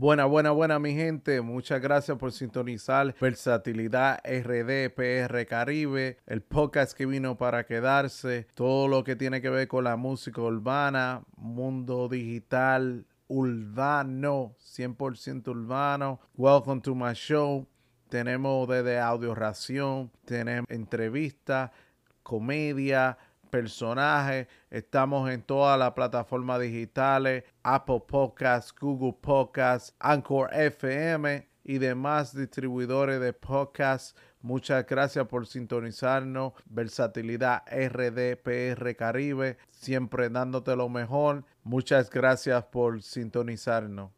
Buena, buena, buena, mi gente. Muchas gracias por sintonizar Versatilidad RD Caribe, el podcast que vino para quedarse. Todo lo que tiene que ver con la música urbana, mundo digital, urbano, 100% urbano. Welcome to my show. Tenemos desde audio ración, tenemos entrevistas, comedia, personajes. Estamos en todas las plataformas digitales, Apple Podcasts, Google Podcasts, Anchor FM y demás distribuidores de podcasts. Muchas gracias por sintonizarnos. Versatilidad RDPR Caribe, siempre dándote lo mejor. Muchas gracias por sintonizarnos.